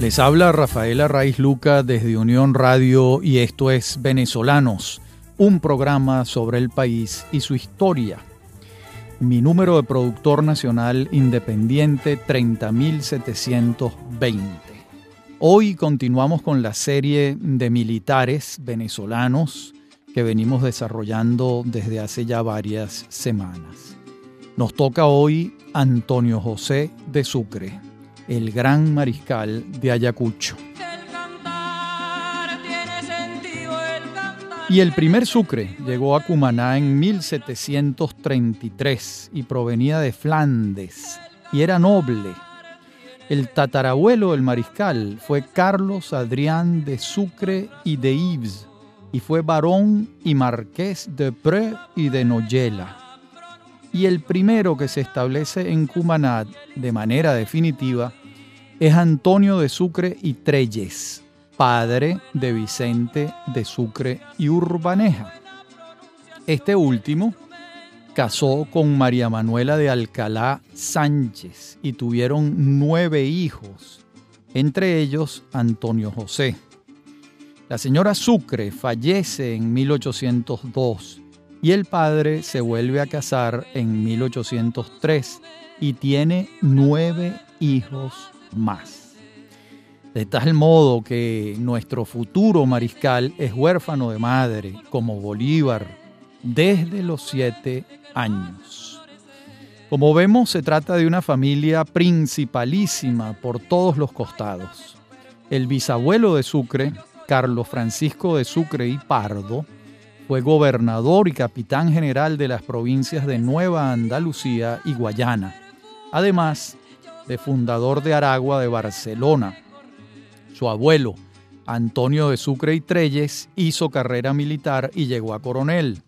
Les habla Rafaela Raiz Luca desde Unión Radio y esto es Venezolanos, un programa sobre el país y su historia. Mi número de productor nacional independiente 30720. Hoy continuamos con la serie de militares venezolanos que venimos desarrollando desde hace ya varias semanas. Nos toca hoy Antonio José de Sucre, el gran mariscal de Ayacucho. Y el primer Sucre llegó a Cumaná en 1733 y provenía de Flandes y era noble. El tatarabuelo del mariscal fue Carlos Adrián de Sucre y de Ives y fue barón y marqués de Pre y de Noyela. Y el primero que se establece en Cumaná de manera definitiva es Antonio de Sucre y Treyes padre de Vicente de Sucre y Urbaneja. Este último casó con María Manuela de Alcalá Sánchez y tuvieron nueve hijos, entre ellos Antonio José. La señora Sucre fallece en 1802 y el padre se vuelve a casar en 1803 y tiene nueve hijos más de tal modo que nuestro futuro mariscal es huérfano de madre, como Bolívar, desde los siete años. Como vemos, se trata de una familia principalísima por todos los costados. El bisabuelo de Sucre, Carlos Francisco de Sucre y Pardo, fue gobernador y capitán general de las provincias de Nueva Andalucía y Guayana, además de fundador de Aragua de Barcelona, su abuelo, Antonio de Sucre y Treyes, hizo carrera militar y llegó a coronel.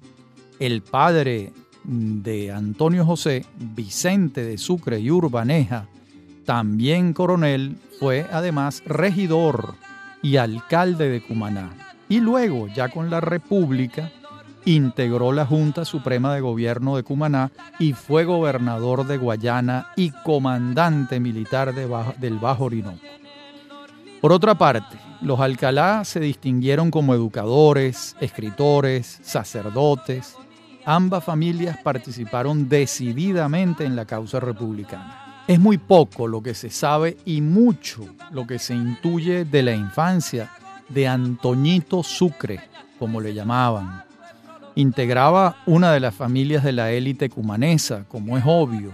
El padre de Antonio José, Vicente de Sucre y Urbaneja, también coronel, fue además regidor y alcalde de Cumaná. Y luego, ya con la República, integró la Junta Suprema de Gobierno de Cumaná y fue gobernador de Guayana y comandante militar del Bajo Orinoco. Por otra parte, los Alcalá se distinguieron como educadores, escritores, sacerdotes. Ambas familias participaron decididamente en la causa republicana. Es muy poco lo que se sabe y mucho lo que se intuye de la infancia de Antoñito Sucre, como le llamaban. Integraba una de las familias de la élite cumanesa, como es obvio,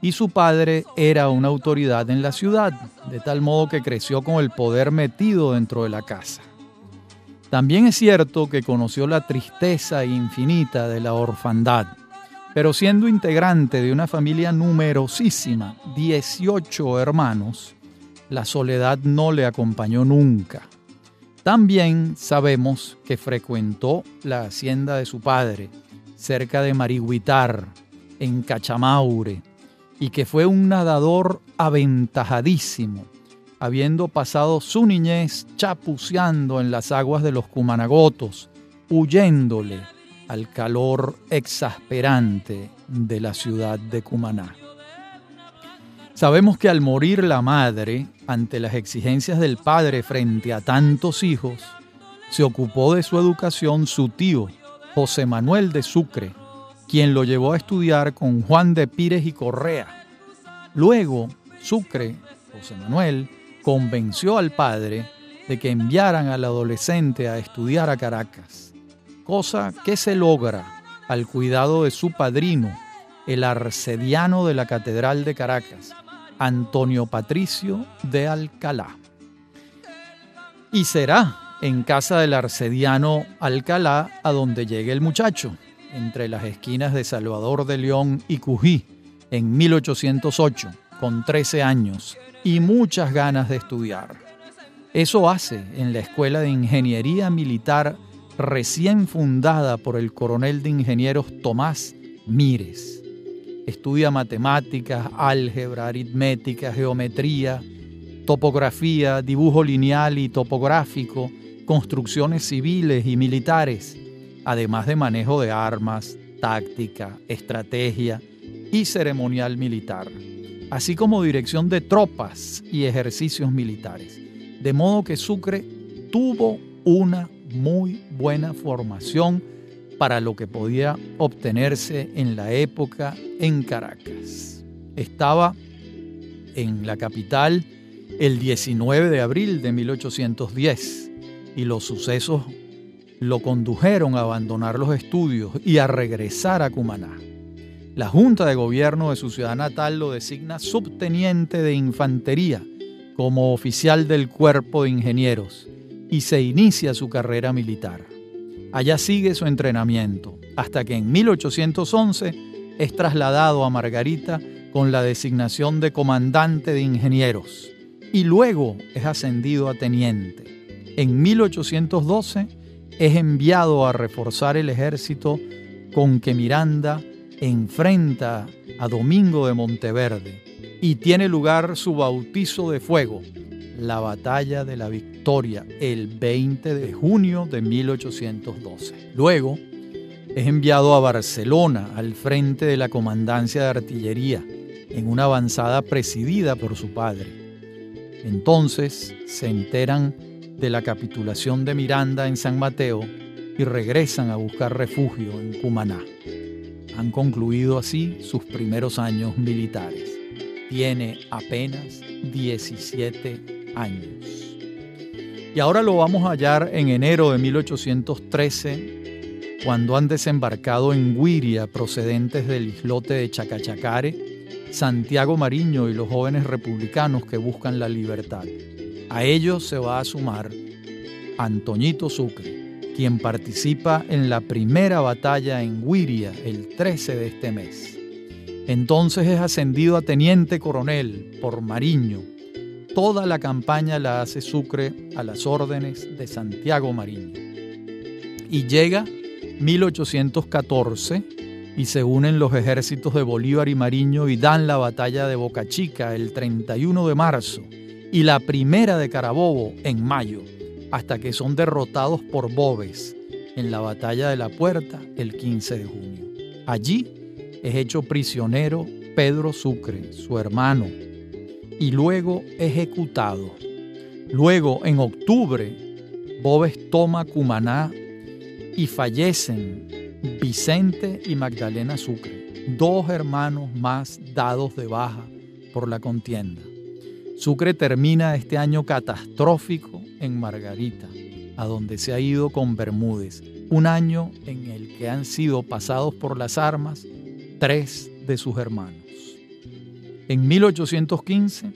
y su padre era una autoridad en la ciudad, de tal modo que creció con el poder metido dentro de la casa. También es cierto que conoció la tristeza infinita de la orfandad, pero siendo integrante de una familia numerosísima, 18 hermanos, la soledad no le acompañó nunca. También sabemos que frecuentó la hacienda de su padre, cerca de Mariguitar, en Cachamaure, y que fue un nadador aventajadísimo, habiendo pasado su niñez chapuceando en las aguas de los Cumanagotos, huyéndole al calor exasperante de la ciudad de Cumaná. Sabemos que al morir la madre, ante las exigencias del padre frente a tantos hijos, se ocupó de su educación su tío, José Manuel de Sucre, quien lo llevó a estudiar con Juan de Pires y Correa. Luego, Sucre, José Manuel, convenció al padre de que enviaran al adolescente a estudiar a Caracas, cosa que se logra al cuidado de su padrino, el arcediano de la Catedral de Caracas, Antonio Patricio de Alcalá. Y será en casa del arcediano Alcalá a donde llegue el muchacho, entre las esquinas de Salvador de León y Cují, en 1808, con 13 años y muchas ganas de estudiar. Eso hace en la Escuela de Ingeniería Militar recién fundada por el coronel de ingenieros Tomás Mires. Estudia matemáticas, álgebra, aritmética, geometría, topografía, dibujo lineal y topográfico, construcciones civiles y militares, además de manejo de armas, táctica, estrategia y ceremonial militar, así como dirección de tropas y ejercicios militares. De modo que Sucre tuvo una muy buena formación para lo que podía obtenerse en la época en Caracas. Estaba en la capital el 19 de abril de 1810 y los sucesos lo condujeron a abandonar los estudios y a regresar a Cumaná. La Junta de Gobierno de su ciudad natal lo designa subteniente de infantería como oficial del cuerpo de ingenieros y se inicia su carrera militar. Allá sigue su entrenamiento, hasta que en 1811 es trasladado a Margarita con la designación de comandante de ingenieros y luego es ascendido a teniente. En 1812 es enviado a reforzar el ejército con que Miranda enfrenta a Domingo de Monteverde y tiene lugar su bautizo de fuego, la batalla de la Victoria, el 20 de junio de 1812. Luego es enviado a Barcelona al frente de la comandancia de artillería en una avanzada presidida por su padre. Entonces se enteran de la capitulación de Miranda en San Mateo y regresan a buscar refugio en Cumaná. Han concluido así sus primeros años militares. Tiene apenas 17 años. Y ahora lo vamos a hallar en enero de 1813, cuando han desembarcado en Guiria procedentes del islote de Chacachacare, Santiago Mariño y los jóvenes republicanos que buscan la libertad. A ellos se va a sumar Antoñito Sucre, quien participa en la primera batalla en Guiria el 13 de este mes. Entonces es ascendido a teniente coronel por Mariño. Toda la campaña la hace Sucre a las órdenes de Santiago Mariño. Y llega 1814 y se unen los ejércitos de Bolívar y Mariño y dan la batalla de Boca Chica el 31 de marzo y la primera de Carabobo en mayo, hasta que son derrotados por Bobes en la batalla de la Puerta el 15 de junio. Allí es hecho prisionero Pedro Sucre, su hermano, y luego ejecutado. Luego, en octubre, Bobes toma Cumaná y fallecen Vicente y Magdalena Sucre, dos hermanos más dados de baja por la contienda. Sucre termina este año catastrófico en Margarita, a donde se ha ido con Bermúdez, un año en el que han sido pasados por las armas tres de sus hermanos. En 1815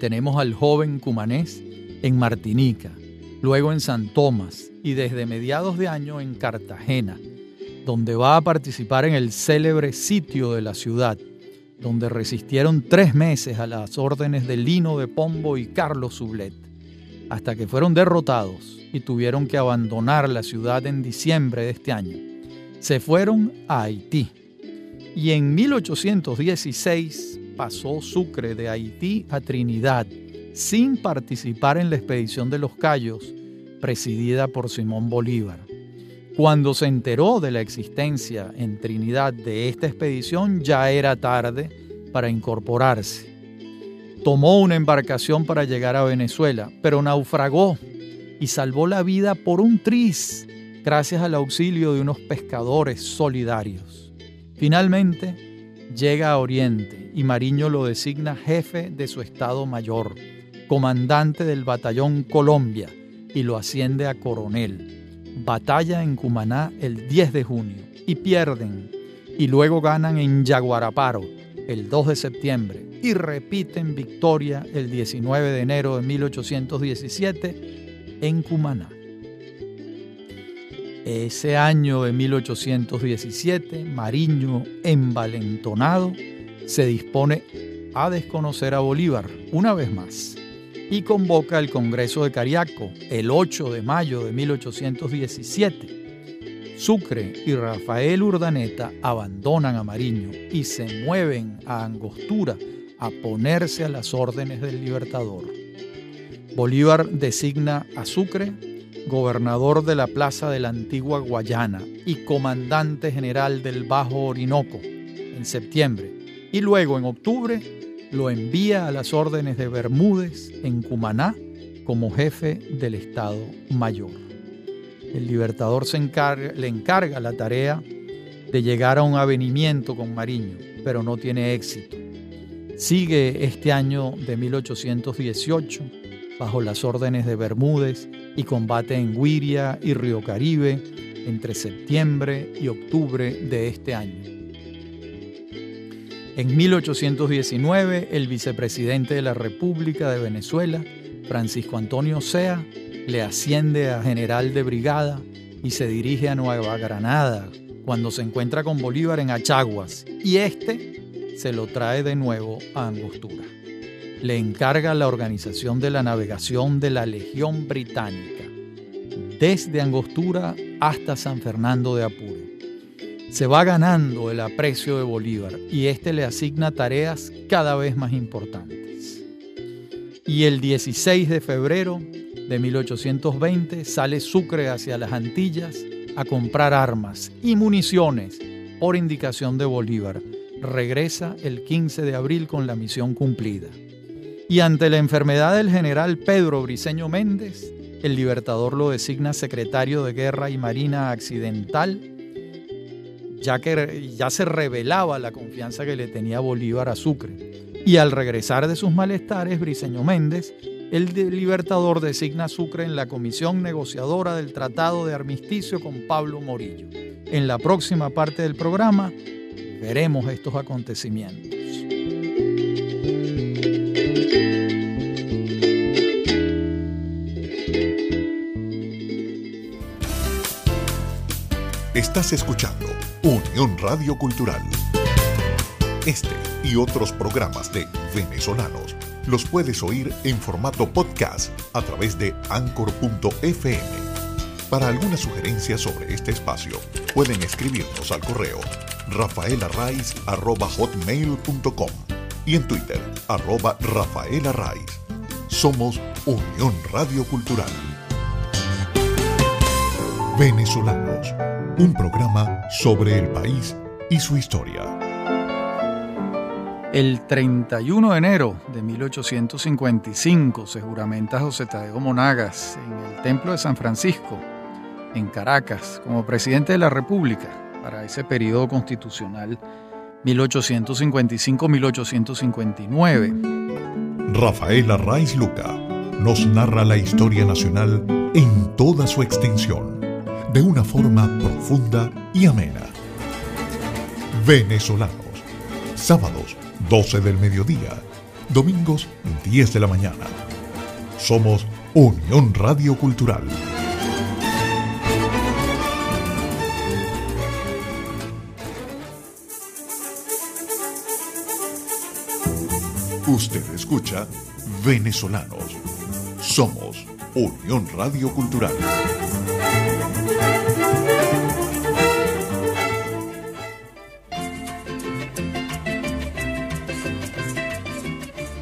tenemos al joven cumanés en Martinica, luego en San Tomás y desde mediados de año en Cartagena, donde va a participar en el célebre sitio de la ciudad, donde resistieron tres meses a las órdenes de Lino de Pombo y Carlos Sublet, hasta que fueron derrotados y tuvieron que abandonar la ciudad en diciembre de este año. Se fueron a Haití y en 1816 pasó Sucre de Haití a Trinidad sin participar en la expedición de los Cayos presidida por Simón Bolívar. Cuando se enteró de la existencia en Trinidad de esta expedición, ya era tarde para incorporarse. Tomó una embarcación para llegar a Venezuela, pero naufragó y salvó la vida por un tris gracias al auxilio de unos pescadores solidarios. Finalmente, llega a Oriente y Mariño lo designa jefe de su Estado Mayor, comandante del Batallón Colombia y lo asciende a coronel batalla en Cumaná el 10 de junio y pierden y luego ganan en Yaguaraparo el 2 de septiembre y repiten victoria el 19 de enero de 1817 en Cumaná. Ese año de 1817, Mariño, envalentonado, se dispone a desconocer a Bolívar una vez más y convoca el Congreso de Cariaco el 8 de mayo de 1817. Sucre y Rafael Urdaneta abandonan a Mariño y se mueven a Angostura a ponerse a las órdenes del Libertador. Bolívar designa a Sucre gobernador de la plaza de la antigua Guayana y comandante general del Bajo Orinoco en septiembre y luego en octubre lo envía a las órdenes de Bermúdez en Cumaná como jefe del Estado Mayor. El libertador se le encarga la tarea de llegar a un avenimiento con Mariño, pero no tiene éxito. Sigue este año de 1818 bajo las órdenes de Bermúdez y combate en Guiria y Río Caribe entre septiembre y octubre de este año. En 1819, el vicepresidente de la República de Venezuela, Francisco Antonio Sea, le asciende a general de brigada y se dirige a Nueva Granada cuando se encuentra con Bolívar en Achaguas y este se lo trae de nuevo a Angostura. Le encarga la organización de la navegación de la Legión Británica desde Angostura hasta San Fernando de Apure. Se va ganando el aprecio de Bolívar y este le asigna tareas cada vez más importantes. Y el 16 de febrero de 1820 sale Sucre hacia las Antillas a comprar armas y municiones por indicación de Bolívar. Regresa el 15 de abril con la misión cumplida. Y ante la enfermedad del general Pedro Briceño Méndez, el Libertador lo designa secretario de Guerra y Marina Accidental, ya que ya se revelaba la confianza que le tenía Bolívar a Sucre. Y al regresar de sus malestares, Briceño Méndez, el Libertador designa a Sucre en la comisión negociadora del Tratado de Armisticio con Pablo Morillo. En la próxima parte del programa veremos estos acontecimientos. Estás escuchando Unión Radio Cultural. Este y otros programas de venezolanos los puedes oír en formato podcast a través de anchor.fm. Para alguna sugerencia sobre este espacio, pueden escribirnos al correo rafaelarraiz.com y en Twitter, arroba. Somos Unión Radio Cultural. Venezolanos un programa sobre el país y su historia. El 31 de enero de 1855 se juramenta José Tadeo Monagas en el Templo de San Francisco, en Caracas, como presidente de la República para ese periodo constitucional 1855-1859. Rafael Arraiz Luca nos narra la historia nacional en toda su extensión de una forma profunda y amena. Venezolanos. Sábados, 12 del mediodía. Domingos, 10 de la mañana. Somos Unión Radio Cultural. Usted escucha Venezolanos. Somos Unión Radio Cultural.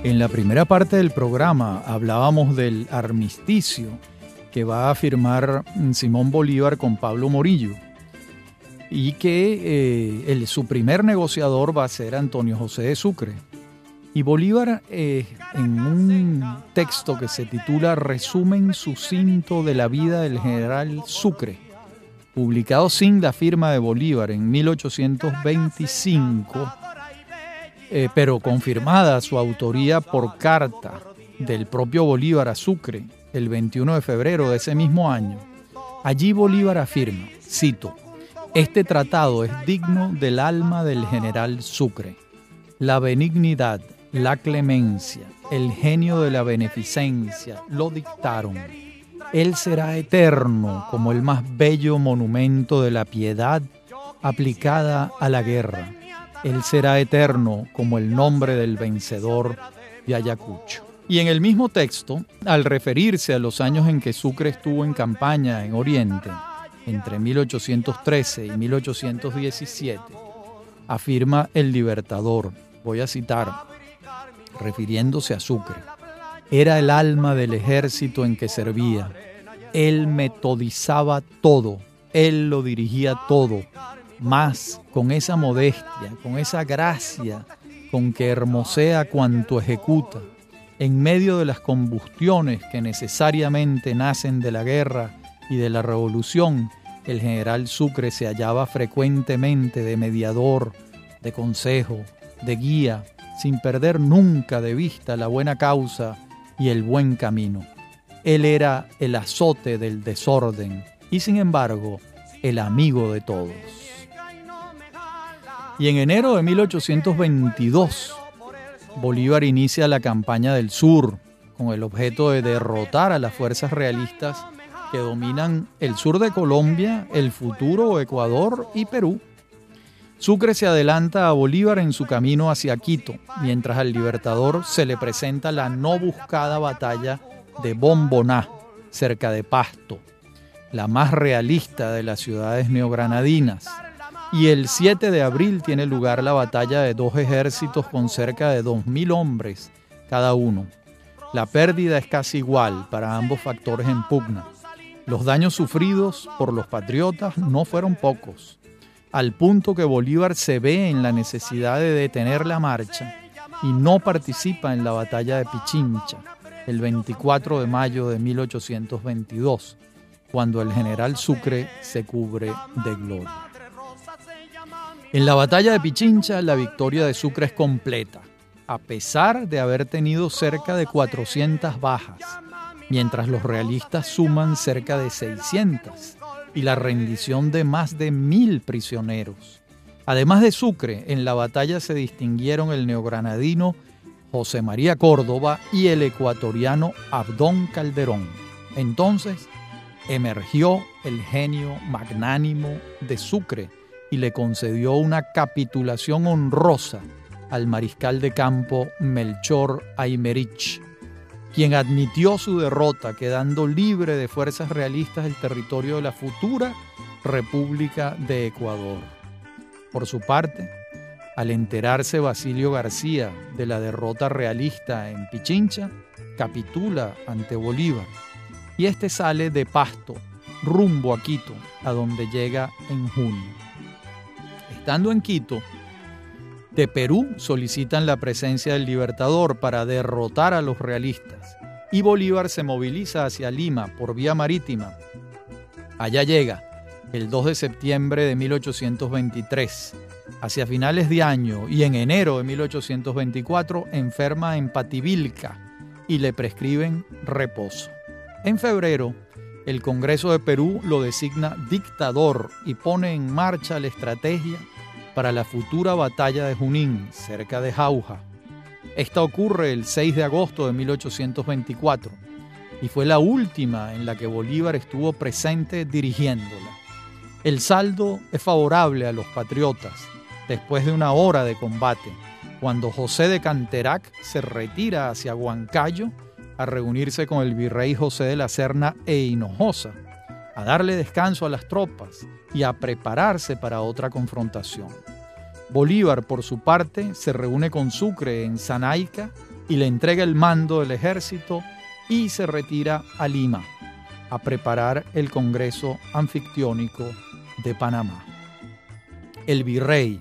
En la primera parte del programa hablábamos del armisticio que va a firmar Simón Bolívar con Pablo Morillo y que eh, su primer negociador va a ser Antonio José de Sucre. Y Bolívar, eh, en un texto que se titula Resumen sucinto de la vida del general Sucre, publicado sin la firma de Bolívar en 1825, eh, pero confirmada su autoría por carta del propio Bolívar a Sucre el 21 de febrero de ese mismo año. Allí Bolívar afirma, cito, este tratado es digno del alma del general Sucre. La benignidad, la clemencia, el genio de la beneficencia lo dictaron. Él será eterno como el más bello monumento de la piedad aplicada a la guerra él será eterno como el nombre del vencedor de Ayacucho. Y en el mismo texto, al referirse a los años en que Sucre estuvo en campaña en Oriente, entre 1813 y 1817, afirma el libertador, voy a citar, refiriéndose a Sucre, era el alma del ejército en que servía, él metodizaba todo, él lo dirigía todo, más con esa modestia, con esa gracia con que hermosea cuanto ejecuta. en medio de las combustiones que necesariamente nacen de la guerra y de la revolución, el general Sucre se hallaba frecuentemente de mediador, de consejo, de guía, sin perder nunca de vista la buena causa y el buen camino. Él era el azote del desorden y sin embargo el amigo de todos. Y en enero de 1822, Bolívar inicia la campaña del sur con el objeto de derrotar a las fuerzas realistas que dominan el sur de Colombia, el futuro Ecuador y Perú. Sucre se adelanta a Bolívar en su camino hacia Quito, mientras al libertador se le presenta la no buscada batalla de Bomboná, cerca de Pasto, la más realista de las ciudades neogranadinas y el 7 de abril tiene lugar la batalla de dos ejércitos con cerca de 2.000 hombres cada uno. La pérdida es casi igual para ambos factores en pugna. Los daños sufridos por los patriotas no fueron pocos, al punto que Bolívar se ve en la necesidad de detener la marcha y no participa en la batalla de Pichincha el 24 de mayo de 1822, cuando el general Sucre se cubre de gloria. En la batalla de Pichincha, la victoria de Sucre es completa, a pesar de haber tenido cerca de 400 bajas, mientras los realistas suman cerca de 600 y la rendición de más de mil prisioneros. Además de Sucre, en la batalla se distinguieron el neogranadino José María Córdoba y el ecuatoriano Abdón Calderón. Entonces emergió el genio magnánimo de Sucre, y le concedió una capitulación honrosa al mariscal de campo Melchor Aymerich, quien admitió su derrota quedando libre de fuerzas realistas el territorio de la futura República de Ecuador. Por su parte, al enterarse Basilio García de la derrota realista en Pichincha, capitula ante Bolívar y este sale de Pasto rumbo a Quito, a donde llega en junio. Estando en Quito, de Perú solicitan la presencia del Libertador para derrotar a los realistas y Bolívar se moviliza hacia Lima por vía marítima. Allá llega el 2 de septiembre de 1823. Hacia finales de año y en enero de 1824 enferma en Pativilca y le prescriben reposo. En febrero, el Congreso de Perú lo designa dictador y pone en marcha la estrategia para la futura batalla de Junín, cerca de Jauja. Esta ocurre el 6 de agosto de 1824 y fue la última en la que Bolívar estuvo presente dirigiéndola. El saldo es favorable a los patriotas después de una hora de combate, cuando José de Canterac se retira hacia Huancayo a reunirse con el virrey José de la Serna e Hinojosa, a darle descanso a las tropas y a prepararse para otra confrontación. Bolívar, por su parte, se reúne con Sucre en Zanaica y le entrega el mando del ejército y se retira a Lima a preparar el Congreso Anfictiónico de Panamá. El virrey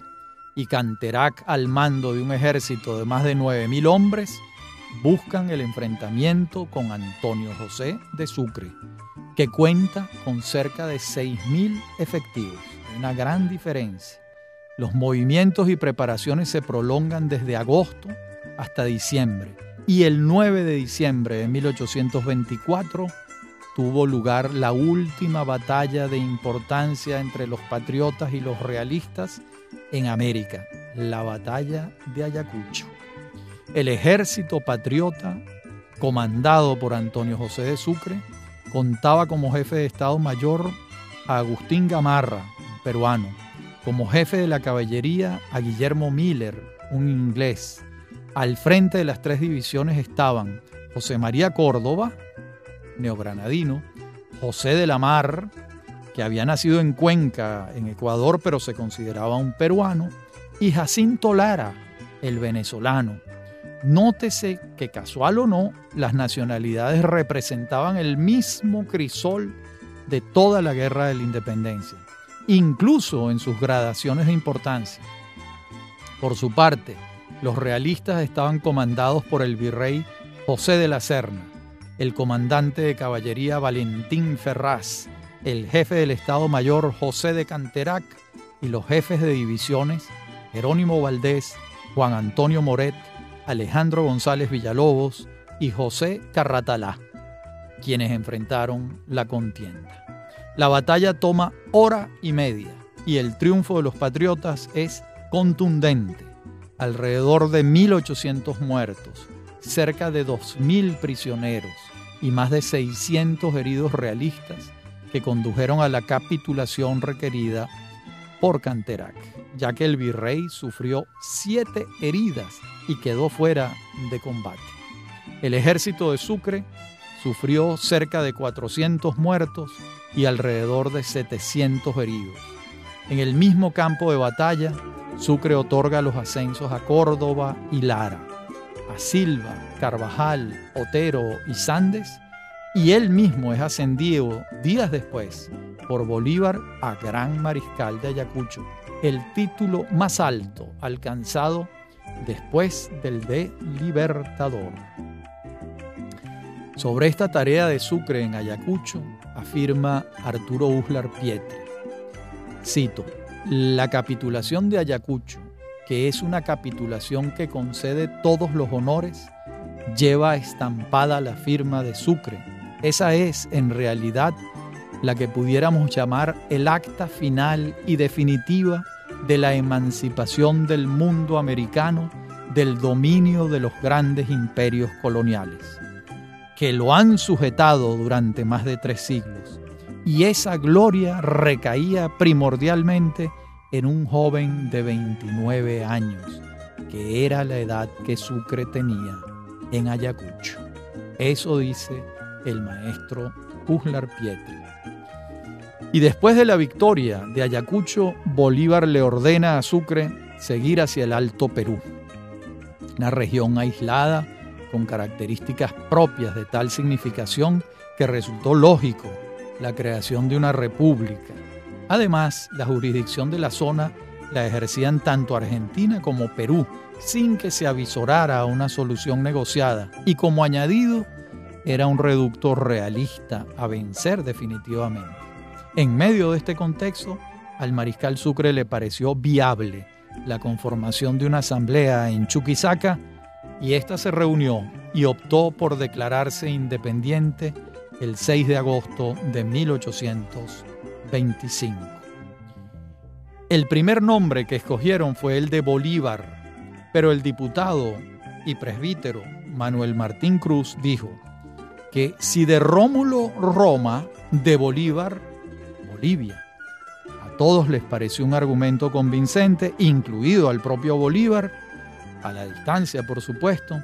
y Canterac al mando de un ejército de más de 9.000 hombres buscan el enfrentamiento con Antonio José de Sucre, que cuenta con cerca de 6.000 efectivos. Una gran diferencia. Los movimientos y preparaciones se prolongan desde agosto hasta diciembre y el 9 de diciembre de 1824 tuvo lugar la última batalla de importancia entre los patriotas y los realistas en América, la batalla de Ayacucho. El ejército patriota, comandado por Antonio José de Sucre, contaba como jefe de Estado Mayor a Agustín Gamarra, peruano, como jefe de la caballería a Guillermo Miller, un inglés. Al frente de las tres divisiones estaban José María Córdoba, neogranadino, José de la Mar, que había nacido en Cuenca, en Ecuador, pero se consideraba un peruano, y Jacinto Lara, el venezolano, Nótese que casual o no, las nacionalidades representaban el mismo crisol de toda la guerra de la independencia, incluso en sus gradaciones de importancia. Por su parte, los realistas estaban comandados por el virrey José de la Serna, el comandante de caballería Valentín Ferraz, el jefe del Estado Mayor José de Canterac y los jefes de divisiones Jerónimo Valdés, Juan Antonio Moret, Alejandro González Villalobos y José Carratalá, quienes enfrentaron la contienda. La batalla toma hora y media y el triunfo de los patriotas es contundente. Alrededor de 1.800 muertos, cerca de 2.000 prisioneros y más de 600 heridos realistas que condujeron a la capitulación requerida por Canterac, ya que el virrey sufrió siete heridas y quedó fuera de combate. El ejército de Sucre sufrió cerca de 400 muertos y alrededor de 700 heridos. En el mismo campo de batalla, Sucre otorga los ascensos a Córdoba y Lara, a Silva, Carvajal, Otero y Sandes, y él mismo es ascendido días después por Bolívar a Gran Mariscal de Ayacucho, el título más alto alcanzado después del de Libertador. Sobre esta tarea de Sucre en Ayacucho afirma Arturo Uslar Pietri. Cito, la capitulación de Ayacucho, que es una capitulación que concede todos los honores, lleva estampada la firma de Sucre. Esa es, en realidad, la que pudiéramos llamar el acta final y definitiva de la emancipación del mundo americano del dominio de los grandes imperios coloniales, que lo han sujetado durante más de tres siglos. Y esa gloria recaía primordialmente en un joven de 29 años, que era la edad que Sucre tenía en Ayacucho. Eso dice el maestro Uslar Pietri. Y después de la victoria de Ayacucho, Bolívar le ordena a Sucre seguir hacia el Alto Perú, una región aislada con características propias de tal significación que resultó lógico la creación de una república. Además, la jurisdicción de la zona la ejercían tanto Argentina como Perú, sin que se avisorara una solución negociada, y como añadido, era un reducto realista a vencer definitivamente. En medio de este contexto, al mariscal Sucre le pareció viable la conformación de una asamblea en Chuquisaca y ésta se reunió y optó por declararse independiente el 6 de agosto de 1825. El primer nombre que escogieron fue el de Bolívar, pero el diputado y presbítero Manuel Martín Cruz dijo que si de Rómulo Roma, de Bolívar Bolivia. A todos les pareció un argumento convincente, incluido al propio Bolívar, a la distancia por supuesto,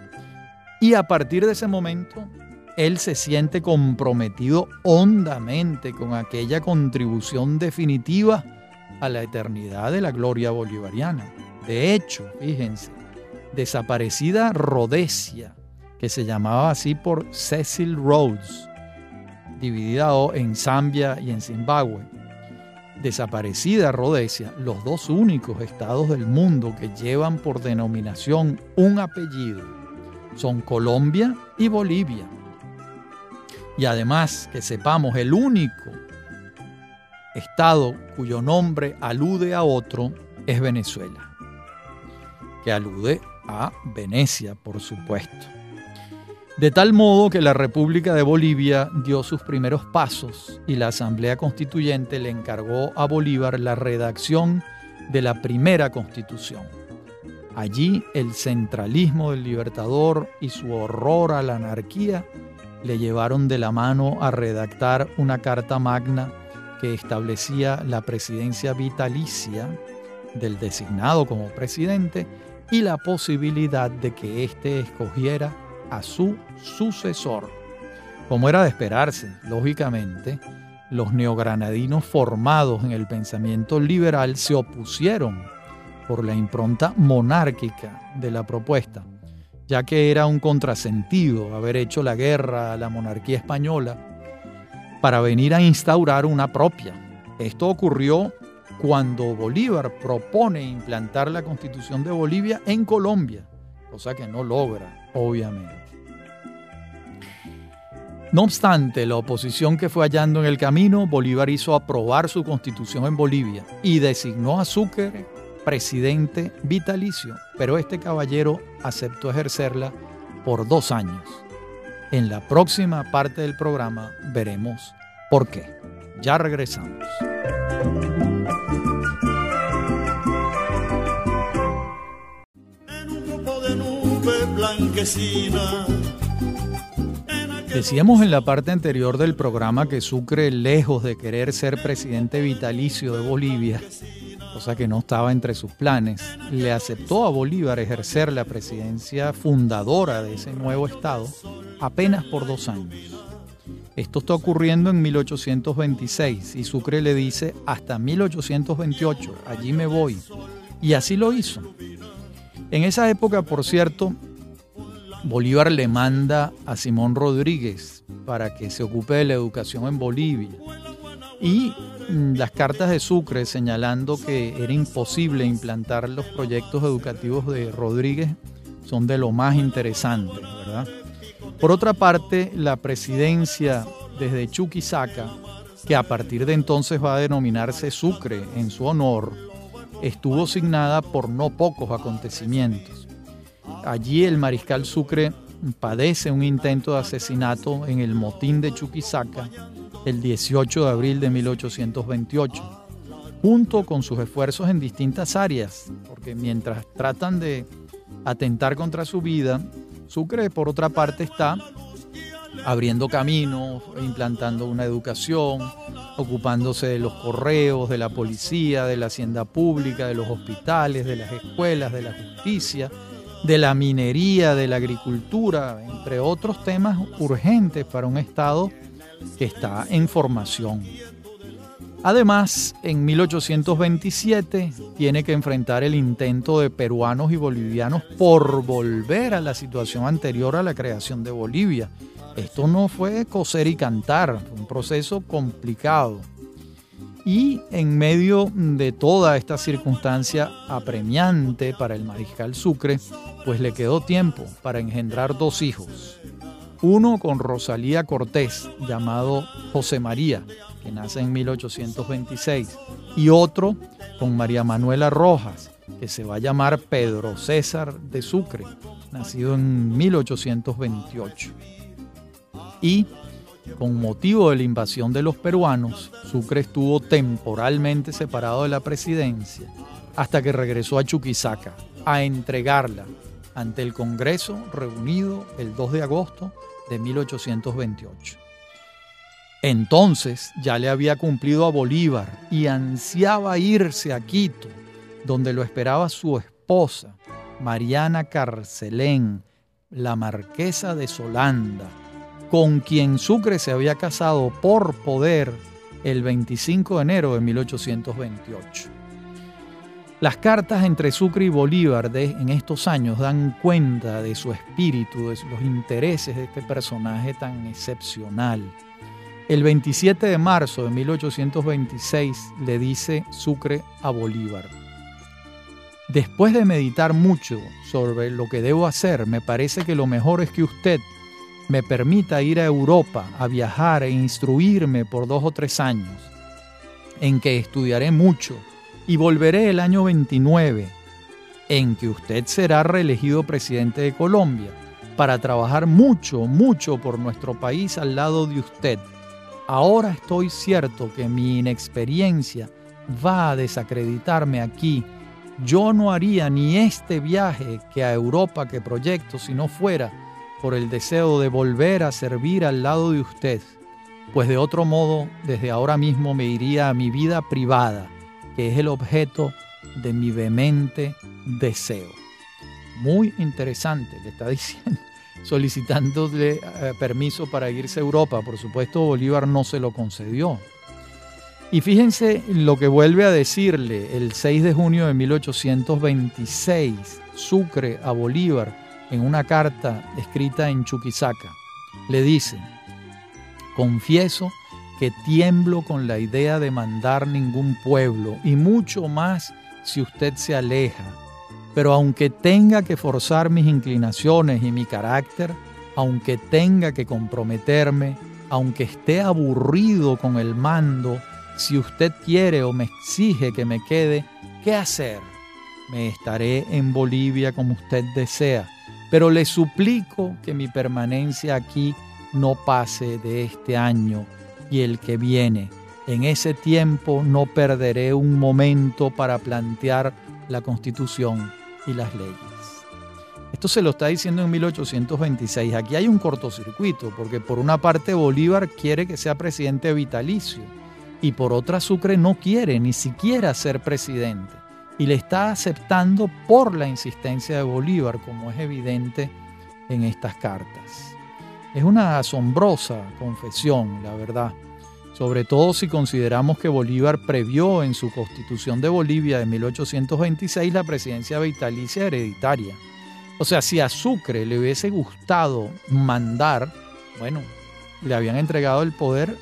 y a partir de ese momento él se siente comprometido hondamente con aquella contribución definitiva a la eternidad de la gloria bolivariana. De hecho, fíjense, desaparecida Rhodesia, que se llamaba así por Cecil Rhodes, dividida en Zambia y en Zimbabue. Desaparecida Rhodesia, los dos únicos estados del mundo que llevan por denominación un apellido son Colombia y Bolivia. Y además que sepamos el único estado cuyo nombre alude a otro es Venezuela, que alude a Venecia, por supuesto. De tal modo que la República de Bolivia dio sus primeros pasos y la Asamblea Constituyente le encargó a Bolívar la redacción de la primera constitución. Allí el centralismo del libertador y su horror a la anarquía le llevaron de la mano a redactar una carta magna que establecía la presidencia vitalicia del designado como presidente y la posibilidad de que éste escogiera a su sucesor. Como era de esperarse, lógicamente, los neogranadinos formados en el pensamiento liberal se opusieron por la impronta monárquica de la propuesta, ya que era un contrasentido haber hecho la guerra a la monarquía española para venir a instaurar una propia. Esto ocurrió cuando Bolívar propone implantar la constitución de Bolivia en Colombia, cosa que no logra obviamente. No obstante, la oposición que fue hallando en el camino, Bolívar hizo aprobar su constitución en Bolivia y designó a Sucre presidente vitalicio, pero este caballero aceptó ejercerla por dos años. En la próxima parte del programa veremos por qué. Ya regresamos. Blanquecina Decíamos en la parte anterior del programa que Sucre, lejos de querer ser presidente vitalicio de Bolivia, cosa que no estaba entre sus planes, le aceptó a Bolívar ejercer la presidencia fundadora de ese nuevo Estado apenas por dos años. Esto está ocurriendo en 1826 y Sucre le dice hasta 1828, allí me voy. Y así lo hizo. En esa época, por cierto, Bolívar le manda a Simón Rodríguez para que se ocupe de la educación en Bolivia. Y mm, las cartas de Sucre señalando que era imposible implantar los proyectos educativos de Rodríguez son de lo más interesante, ¿verdad? Por otra parte, la presidencia desde Chuquisaca, que a partir de entonces va a denominarse Sucre en su honor, estuvo signada por no pocos acontecimientos. Allí el mariscal Sucre padece un intento de asesinato en el motín de Chuquisaca el 18 de abril de 1828, junto con sus esfuerzos en distintas áreas, porque mientras tratan de atentar contra su vida, Sucre por otra parte está abriendo caminos, implantando una educación, ocupándose de los correos, de la policía, de la hacienda pública, de los hospitales, de las escuelas, de la justicia, de la minería, de la agricultura, entre otros temas urgentes para un Estado que está en formación. Además, en 1827 tiene que enfrentar el intento de peruanos y bolivianos por volver a la situación anterior a la creación de Bolivia. Esto no fue coser y cantar, fue un proceso complicado. Y en medio de toda esta circunstancia apremiante para el mariscal Sucre, pues le quedó tiempo para engendrar dos hijos. Uno con Rosalía Cortés, llamado José María, que nace en 1826, y otro con María Manuela Rojas, que se va a llamar Pedro César de Sucre, nacido en 1828. Y con motivo de la invasión de los peruanos, Sucre estuvo temporalmente separado de la presidencia hasta que regresó a Chuquisaca a entregarla ante el Congreso reunido el 2 de agosto de 1828. Entonces ya le había cumplido a Bolívar y ansiaba irse a Quito, donde lo esperaba su esposa, Mariana Carcelén, la marquesa de Solanda, con quien Sucre se había casado por poder el 25 de enero de 1828. Las cartas entre Sucre y Bolívar de, en estos años dan cuenta de su espíritu, de los intereses de este personaje tan excepcional. El 27 de marzo de 1826 le dice Sucre a Bolívar, Después de meditar mucho sobre lo que debo hacer, me parece que lo mejor es que usted me permita ir a Europa a viajar e instruirme por dos o tres años, en que estudiaré mucho y volveré el año 29, en que usted será reelegido presidente de Colombia, para trabajar mucho, mucho por nuestro país al lado de usted. Ahora estoy cierto que mi inexperiencia va a desacreditarme aquí. Yo no haría ni este viaje que a Europa que proyecto si no fuera por el deseo de volver a servir al lado de usted, pues de otro modo desde ahora mismo me iría a mi vida privada, que es el objeto de mi vehemente deseo. Muy interesante, le está diciendo, solicitándole eh, permiso para irse a Europa. Por supuesto, Bolívar no se lo concedió. Y fíjense lo que vuelve a decirle el 6 de junio de 1826, Sucre a Bolívar, en una carta escrita en Chuquisaca. Le dice, confieso que tiemblo con la idea de mandar ningún pueblo, y mucho más si usted se aleja. Pero aunque tenga que forzar mis inclinaciones y mi carácter, aunque tenga que comprometerme, aunque esté aburrido con el mando, si usted quiere o me exige que me quede, ¿qué hacer? Me estaré en Bolivia como usted desea, pero le suplico que mi permanencia aquí no pase de este año y el que viene. En ese tiempo no perderé un momento para plantear la constitución y las leyes. Esto se lo está diciendo en 1826. Aquí hay un cortocircuito, porque por una parte Bolívar quiere que sea presidente vitalicio y por otra Sucre no quiere ni siquiera ser presidente y le está aceptando por la insistencia de Bolívar, como es evidente en estas cartas. Es una asombrosa confesión, la verdad, sobre todo si consideramos que Bolívar previó en su constitución de Bolivia de 1826 la presidencia vitalicia hereditaria. O sea, si a Sucre le hubiese gustado mandar, bueno, le habían entregado el poder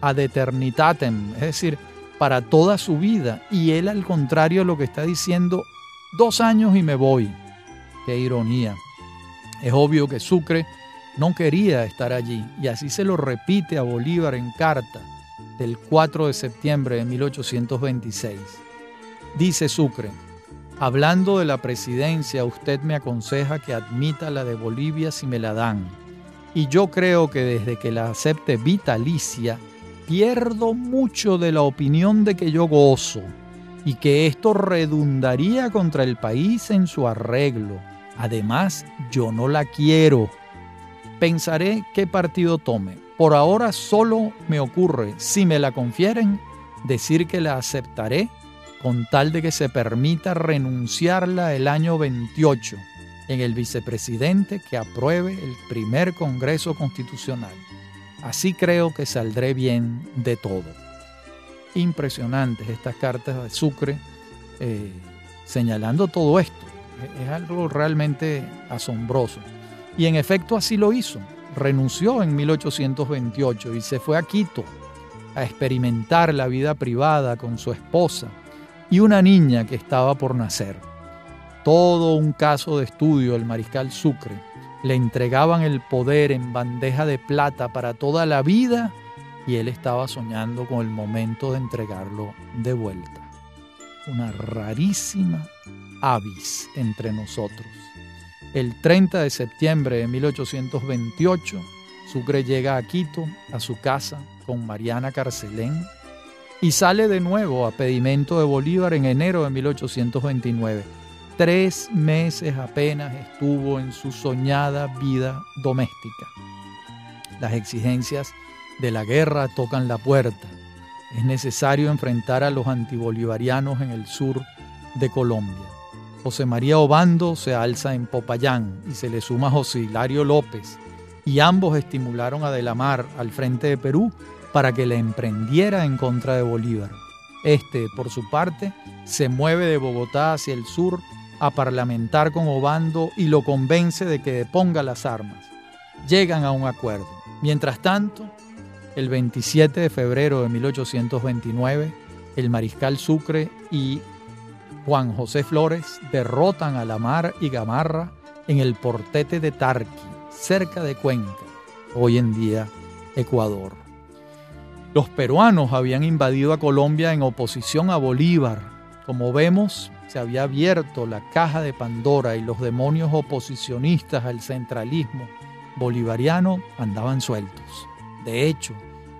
ad eternitatem, es decir, para toda su vida. Y él al contrario lo que está diciendo, dos años y me voy. Qué ironía. Es obvio que Sucre no quería estar allí y así se lo repite a Bolívar en carta del 4 de septiembre de 1826. Dice Sucre, hablando de la presidencia, usted me aconseja que admita la de Bolivia si me la dan. Y yo creo que desde que la acepte vitalicia, pierdo mucho de la opinión de que yo gozo y que esto redundaría contra el país en su arreglo. Además, yo no la quiero. Pensaré qué partido tome. Por ahora solo me ocurre, si me la confieren, decir que la aceptaré con tal de que se permita renunciarla el año 28 en el vicepresidente que apruebe el primer Congreso Constitucional. Así creo que saldré bien de todo. Impresionantes estas cartas de Sucre eh, señalando todo esto. Es algo realmente asombroso. Y en efecto así lo hizo. Renunció en 1828 y se fue a Quito a experimentar la vida privada con su esposa y una niña que estaba por nacer. Todo un caso de estudio el mariscal Sucre le entregaban el poder en bandeja de plata para toda la vida y él estaba soñando con el momento de entregarlo de vuelta. Una rarísima avis entre nosotros. El 30 de septiembre de 1828, Sucre llega a Quito, a su casa, con Mariana Carcelén, y sale de nuevo a pedimento de Bolívar en enero de 1829 Tres meses apenas estuvo en su soñada vida doméstica. Las exigencias de la guerra tocan la puerta. Es necesario enfrentar a los antibolivarianos en el sur de Colombia. José María Obando se alza en Popayán y se le suma José Hilario López, y ambos estimularon a Delamar al frente de Perú para que le emprendiera en contra de Bolívar. Este, por su parte, se mueve de Bogotá hacia el sur a parlamentar con Obando y lo convence de que deponga las armas. Llegan a un acuerdo. Mientras tanto, el 27 de febrero de 1829, el mariscal Sucre y Juan José Flores derrotan a Lamar y Gamarra en el portete de Tarqui, cerca de Cuenca, hoy en día Ecuador. Los peruanos habían invadido a Colombia en oposición a Bolívar. Como vemos, se había abierto la caja de Pandora y los demonios oposicionistas al centralismo bolivariano andaban sueltos. De hecho,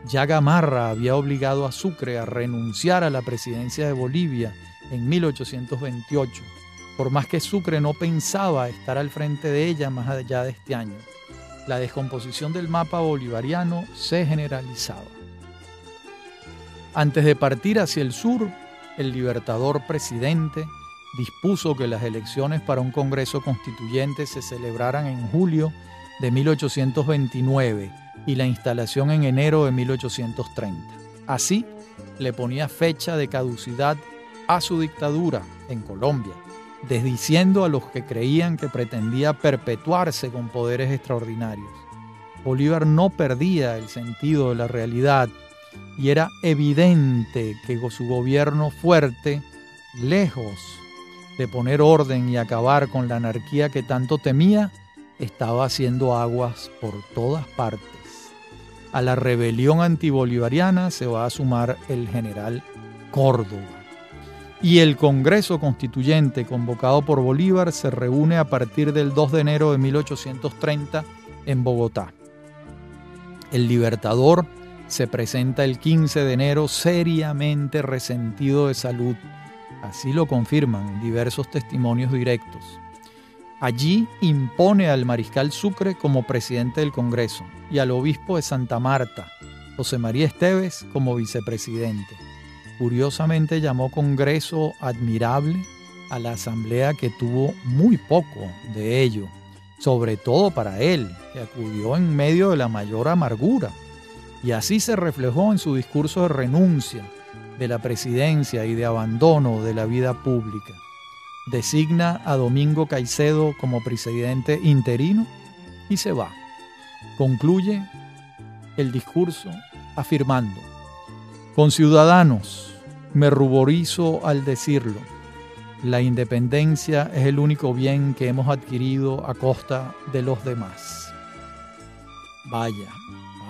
ya Gamarra había obligado a Sucre a renunciar a la presidencia de Bolivia en 1828, por más que Sucre no pensaba estar al frente de ella más allá de este año. La descomposición del mapa bolivariano se generalizaba. Antes de partir hacia el sur, el libertador presidente dispuso que las elecciones para un Congreso Constituyente se celebraran en julio de 1829 y la instalación en enero de 1830. Así, le ponía fecha de caducidad a su dictadura en Colombia, desdiciendo a los que creían que pretendía perpetuarse con poderes extraordinarios. Bolívar no perdía el sentido de la realidad y era evidente que su gobierno fuerte, lejos de poner orden y acabar con la anarquía que tanto temía, estaba haciendo aguas por todas partes. A la rebelión antibolivariana se va a sumar el general Córdoba. Y el Congreso Constituyente convocado por Bolívar se reúne a partir del 2 de enero de 1830 en Bogotá. El Libertador se presenta el 15 de enero seriamente resentido de salud. Así lo confirman diversos testimonios directos. Allí impone al mariscal Sucre como presidente del Congreso y al obispo de Santa Marta, José María Esteves, como vicepresidente. Curiosamente llamó Congreso admirable a la asamblea que tuvo muy poco de ello, sobre todo para él, que acudió en medio de la mayor amargura. Y así se reflejó en su discurso de renuncia de la presidencia y de abandono de la vida pública designa a Domingo Caicedo como presidente interino y se va. Concluye el discurso afirmando, con ciudadanos, me ruborizo al decirlo, la independencia es el único bien que hemos adquirido a costa de los demás. Vaya,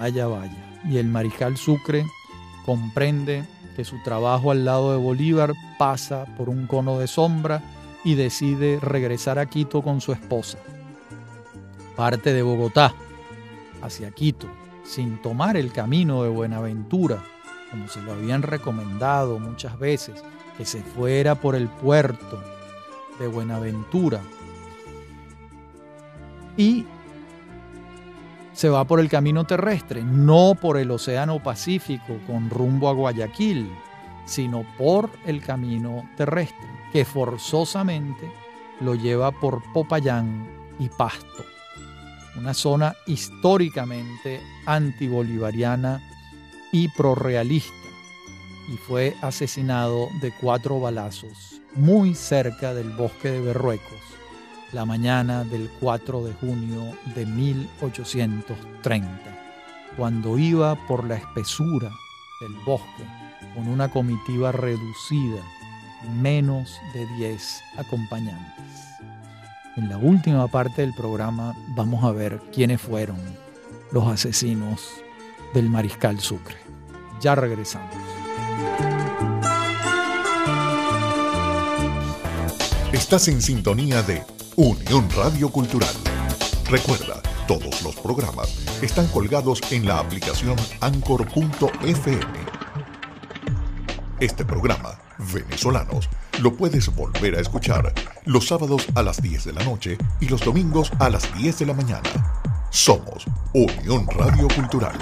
vaya, vaya. Y el mariscal Sucre comprende que su trabajo al lado de Bolívar pasa por un cono de sombra y decide regresar a Quito con su esposa. Parte de Bogotá hacia Quito, sin tomar el camino de Buenaventura, como se lo habían recomendado muchas veces, que se fuera por el puerto de Buenaventura. Y se va por el camino terrestre, no por el Océano Pacífico con rumbo a Guayaquil, sino por el camino terrestre que forzosamente lo lleva por Popayán y Pasto, una zona históricamente antibolivariana y prorrealista, y fue asesinado de cuatro balazos muy cerca del bosque de Berruecos la mañana del 4 de junio de 1830, cuando iba por la espesura del bosque con una comitiva reducida menos de 10 acompañantes. En la última parte del programa vamos a ver quiénes fueron los asesinos del mariscal Sucre. Ya regresamos. Estás en sintonía de Unión Radio Cultural. Recuerda, todos los programas están colgados en la aplicación anchor.fm. Este programa venezolanos. Lo puedes volver a escuchar los sábados a las 10 de la noche y los domingos a las 10 de la mañana. Somos Unión Radio Cultural.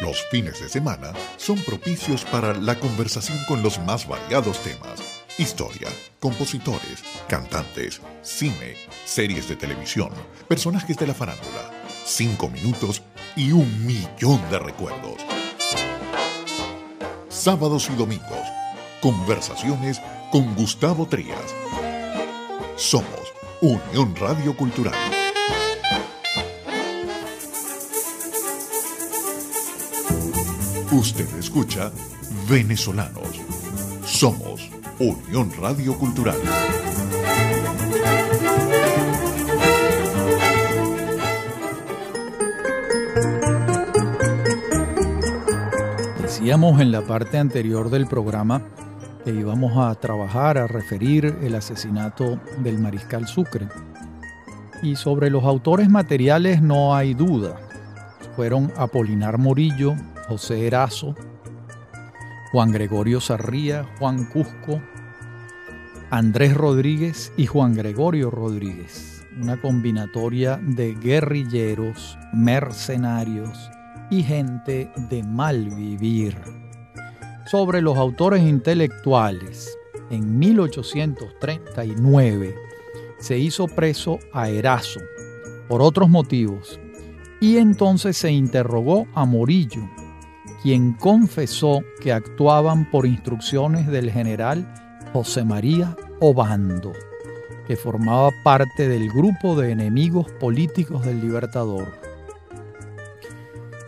Los fines de semana son propicios para la conversación con los más variados temas. Historia, compositores, cantantes, cine, series de televisión, personajes de la farándula, cinco minutos y un millón de recuerdos sábados y domingos. Conversaciones con Gustavo Trías. Somos Unión Radio Cultural. Usted escucha Venezolanos. Somos Unión Radio Cultural. Decíamos en la parte anterior del programa que íbamos a trabajar, a referir el asesinato del mariscal Sucre. Y sobre los autores materiales no hay duda. Fueron Apolinar Morillo, José Erazo, Juan Gregorio Sarría, Juan Cusco, Andrés Rodríguez y Juan Gregorio Rodríguez. Una combinatoria de guerrilleros, mercenarios, y gente de mal vivir. Sobre los autores intelectuales, en 1839 se hizo preso a Erazo por otros motivos y entonces se interrogó a Morillo, quien confesó que actuaban por instrucciones del general José María Obando, que formaba parte del grupo de enemigos políticos del Libertador.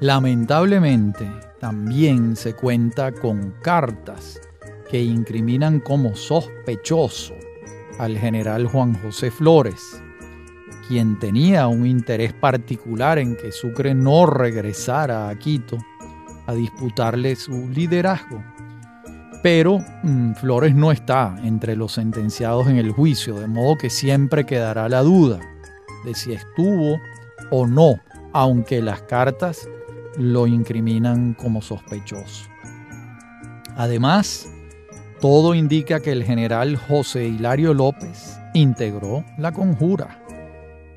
Lamentablemente, también se cuenta con cartas que incriminan como sospechoso al general Juan José Flores, quien tenía un interés particular en que Sucre no regresara a Quito a disputarle su liderazgo. Pero mm, Flores no está entre los sentenciados en el juicio, de modo que siempre quedará la duda de si estuvo o no, aunque las cartas lo incriminan como sospechoso. Además, todo indica que el general José Hilario López integró la conjura.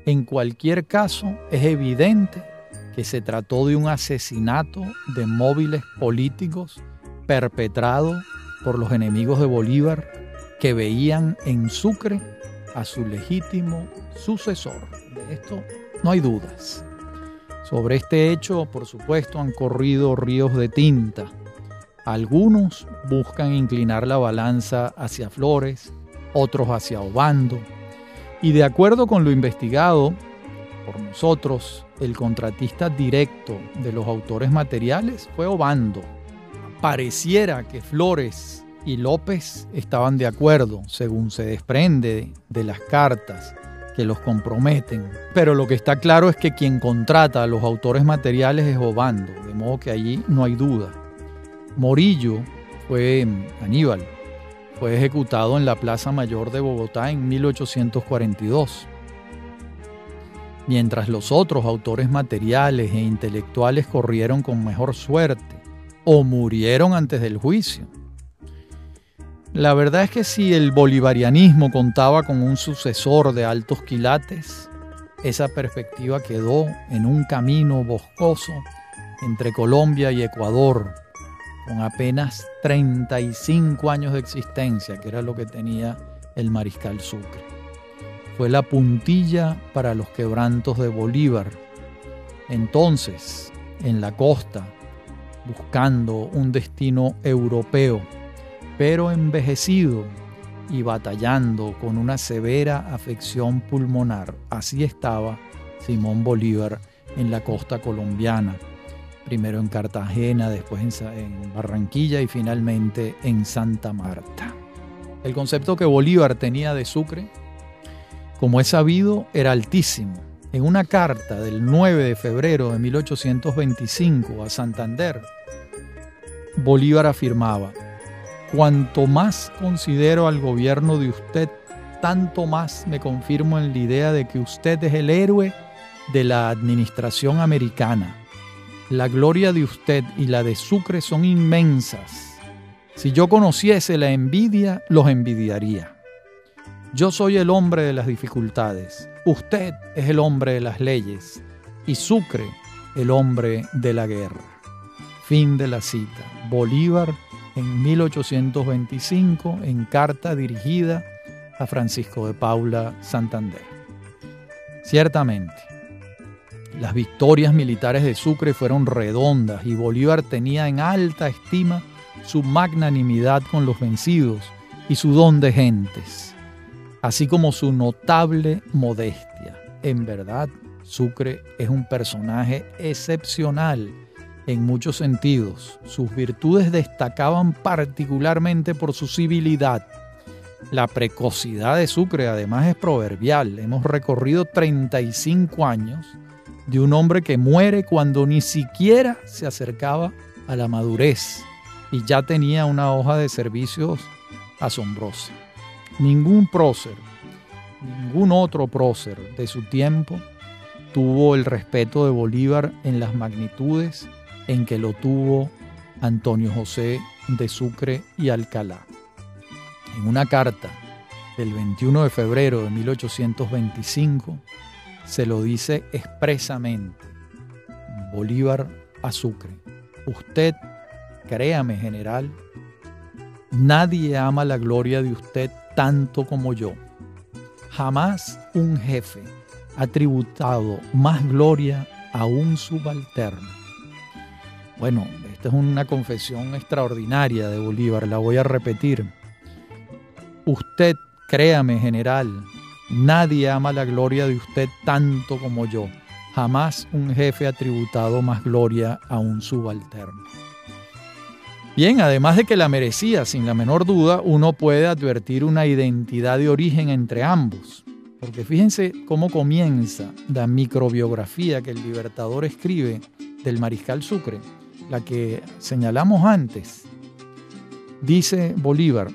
En cualquier caso, es evidente que se trató de un asesinato de móviles políticos perpetrado por los enemigos de Bolívar que veían en Sucre a su legítimo sucesor. De esto no hay dudas. Sobre este hecho, por supuesto, han corrido ríos de tinta. Algunos buscan inclinar la balanza hacia Flores, otros hacia Obando. Y de acuerdo con lo investigado por nosotros, el contratista directo de los autores materiales fue Obando. Pareciera que Flores y López estaban de acuerdo, según se desprende de las cartas que los comprometen. Pero lo que está claro es que quien contrata a los autores materiales es Obando, de modo que allí no hay duda. Morillo fue Aníbal, fue ejecutado en la Plaza Mayor de Bogotá en 1842. Mientras los otros autores materiales e intelectuales corrieron con mejor suerte o murieron antes del juicio. La verdad es que si el bolivarianismo contaba con un sucesor de altos quilates, esa perspectiva quedó en un camino boscoso entre Colombia y Ecuador, con apenas 35 años de existencia, que era lo que tenía el mariscal Sucre. Fue la puntilla para los quebrantos de Bolívar. Entonces, en la costa, buscando un destino europeo, pero envejecido y batallando con una severa afección pulmonar. Así estaba Simón Bolívar en la costa colombiana, primero en Cartagena, después en, Barranquilla y finalmente en Santa Marta. El concepto que Bolívar tenía de Sucre, como es sabido, era altísimo. En una carta del 9 de febrero de 1825 a Santander, Bolívar afirmaba, Cuanto más considero al gobierno de usted, tanto más me confirmo en la idea de que usted es el héroe de la administración americana. La gloria de usted y la de Sucre son inmensas. Si yo conociese la envidia, los envidiaría. Yo soy el hombre de las dificultades, usted es el hombre de las leyes y Sucre el hombre de la guerra. Fin de la cita. Bolívar en 1825 en carta dirigida a Francisco de Paula Santander. Ciertamente, las victorias militares de Sucre fueron redondas y Bolívar tenía en alta estima su magnanimidad con los vencidos y su don de gentes, así como su notable modestia. En verdad, Sucre es un personaje excepcional en muchos sentidos. Sus virtudes destacaban particularmente por su civilidad. La precocidad de Sucre además es proverbial. Hemos recorrido 35 años de un hombre que muere cuando ni siquiera se acercaba a la madurez y ya tenía una hoja de servicios asombrosa. Ningún prócer, ningún otro prócer de su tiempo tuvo el respeto de Bolívar en las magnitudes en que lo tuvo Antonio José de Sucre y Alcalá. En una carta del 21 de febrero de 1825 se lo dice expresamente Bolívar a Sucre. Usted, créame general, nadie ama la gloria de usted tanto como yo. Jamás un jefe ha tributado más gloria a un subalterno bueno, esta es una confesión extraordinaria de Bolívar, la voy a repetir. Usted, créame general, nadie ama la gloria de usted tanto como yo. Jamás un jefe ha tributado más gloria a un subalterno. Bien, además de que la merecía, sin la menor duda, uno puede advertir una identidad de origen entre ambos. Porque fíjense cómo comienza la microbiografía que el Libertador escribe del mariscal Sucre, la que señalamos antes. Dice Bolívar,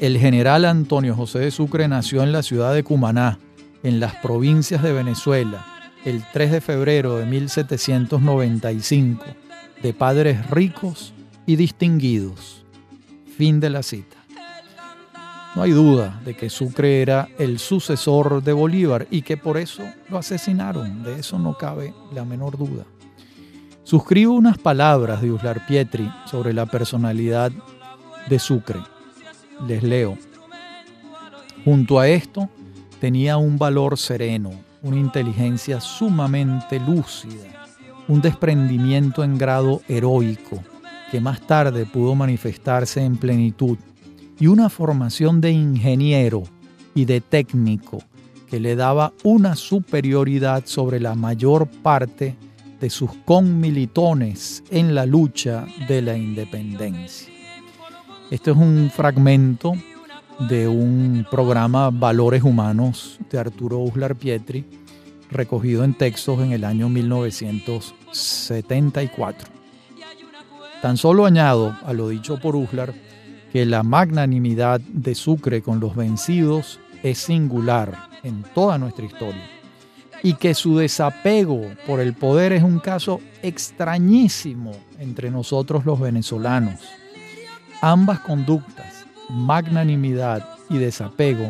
el general Antonio José de Sucre nació en la ciudad de Cumaná, en las provincias de Venezuela, el 3 de febrero de 1795, de padres ricos y distinguidos. Fin de la cita. No hay duda de que Sucre era el sucesor de Bolívar y que por eso lo asesinaron, de eso no cabe la menor duda. Suscribo unas palabras de Uslar Pietri sobre la personalidad de Sucre. Les leo. Junto a esto, tenía un valor sereno, una inteligencia sumamente lúcida, un desprendimiento en grado heroico, que más tarde pudo manifestarse en plenitud, y una formación de ingeniero y de técnico que le daba una superioridad sobre la mayor parte de sus conmilitones en la lucha de la independencia. Este es un fragmento de un programa Valores Humanos de Arturo Uslar Pietri, recogido en textos en el año 1974. Tan solo añado a lo dicho por Uslar que la magnanimidad de Sucre con los vencidos es singular en toda nuestra historia y que su desapego por el poder es un caso extrañísimo entre nosotros los venezolanos Ambas conductas, magnanimidad y desapego,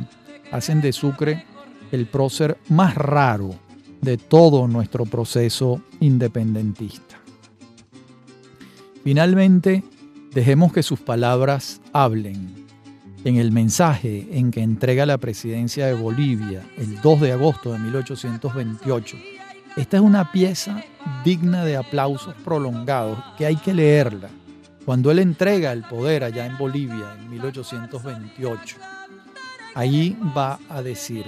hacen de Sucre el prócer más raro de todo nuestro proceso independentista. Finalmente, dejemos que sus palabras hablen. En el mensaje en que entrega la presidencia de Bolivia el 2 de agosto de 1828, esta es una pieza digna de aplausos prolongados que hay que leerla cuando él entrega el poder allá en Bolivia en 1828, ahí va a decir,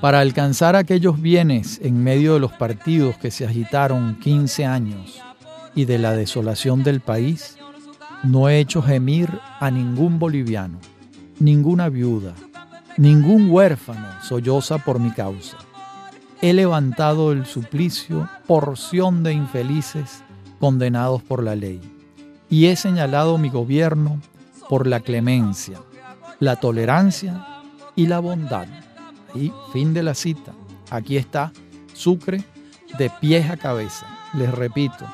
para alcanzar aquellos bienes en medio de los partidos que se agitaron 15 años y de la desolación del país, no he hecho gemir a ningún boliviano, ninguna viuda, ningún huérfano solloza por mi causa. He levantado el suplicio, porción de infelices, condenados por la ley. Y he señalado mi gobierno por la clemencia, la tolerancia y la bondad. Y fin de la cita. Aquí está Sucre de pies a cabeza. Les repito,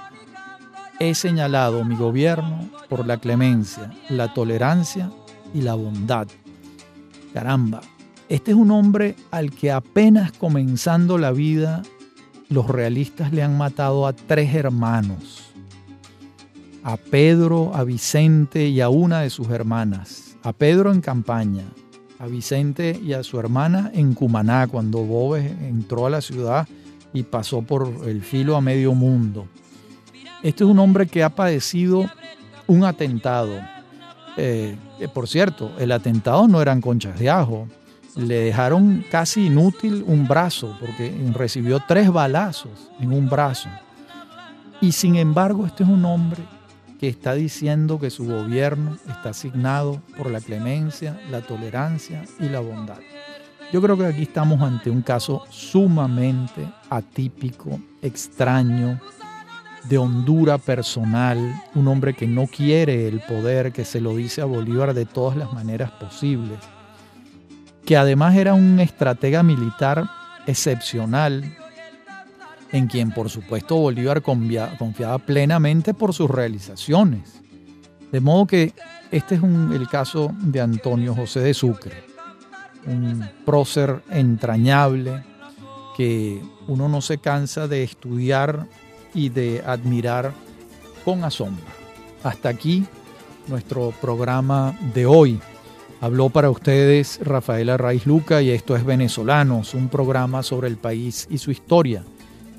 he señalado mi gobierno por la clemencia, la tolerancia y la bondad. Caramba, este es un hombre al que apenas comenzando la vida los realistas le han matado a tres hermanos, a Pedro, a Vicente y a una de sus hermanas, a Pedro en campaña, a Vicente y a su hermana en Cumaná, cuando Bobes entró a la ciudad y pasó por el filo a medio mundo. Este es un hombre que ha padecido un atentado. Eh, por cierto, el atentado no eran conchas de ajo, le dejaron casi inútil un brazo, porque recibió tres balazos en un brazo. Y sin embargo, este es un hombre que está diciendo que su gobierno está asignado por la clemencia, la tolerancia y la bondad. Yo creo que aquí estamos ante un caso sumamente atípico, extraño, de hondura personal, un hombre que no quiere el poder, que se lo dice a Bolívar de todas las maneras posibles que además era un estratega militar excepcional, en quien por supuesto Bolívar confiaba plenamente por sus realizaciones. De modo que este es el caso de Antonio José de Sucre, un prócer entrañable que uno no se cansa de estudiar y de admirar con asombro. Hasta aquí nuestro programa de hoy. Habló para ustedes Rafaela Raiz Luca y esto es Venezolanos, un programa sobre el país y su historia.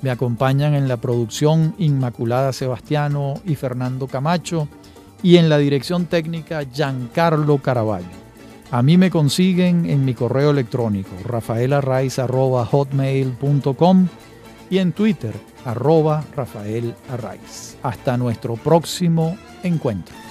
Me acompañan en la producción Inmaculada Sebastiano y Fernando Camacho y en la dirección técnica Giancarlo Caraballo. A mí me consiguen en mi correo electrónico rafaelarraiz.hotmail.com y en Twitter arroba Rafael Arraiz. Hasta nuestro próximo encuentro.